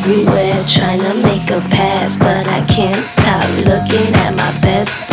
everywhere trying to make a pass, but I can't stop looking at my best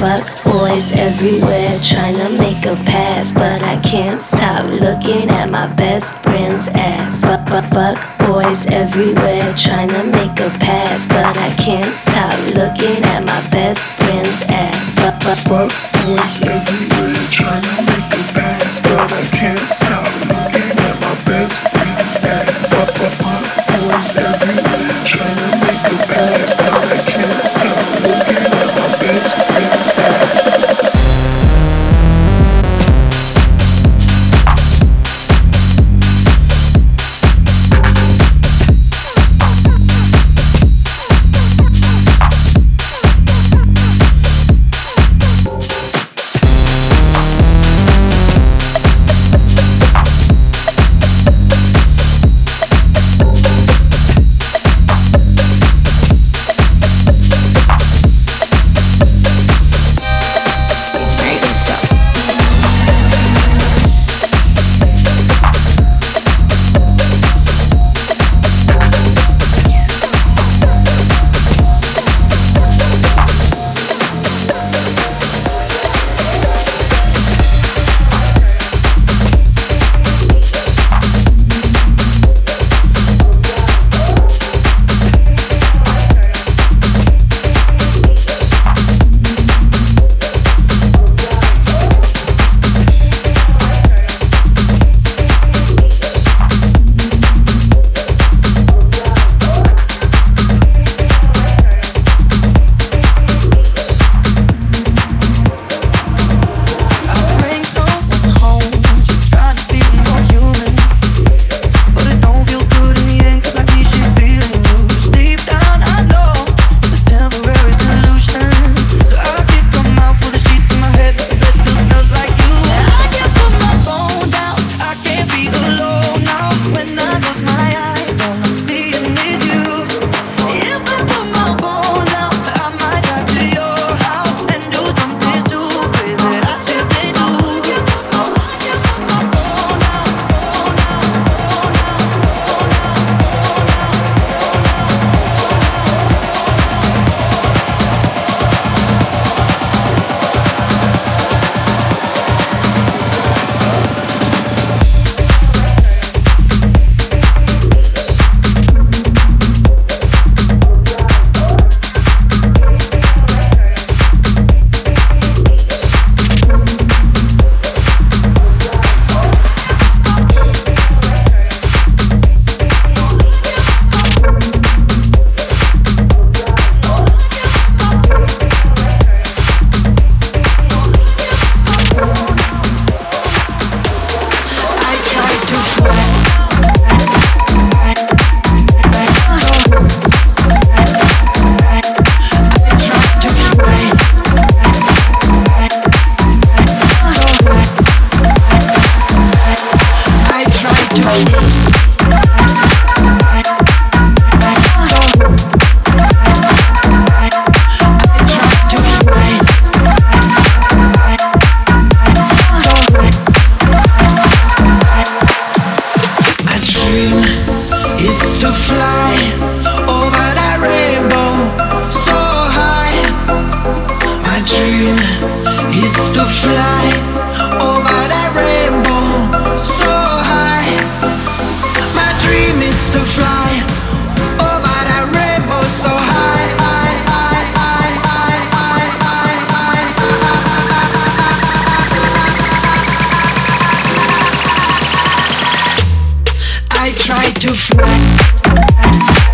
Fuck boys everywhere trying to make a pass, but I can't stop looking at my best friend's ass. Fuck, fuck, fuck boys everywhere trying to make a pass, but I can't stop looking at my best friend's ass. Fuck, fuck, fuck boys everywhere trying to make a pass, but I can't stop. do. I try to fly.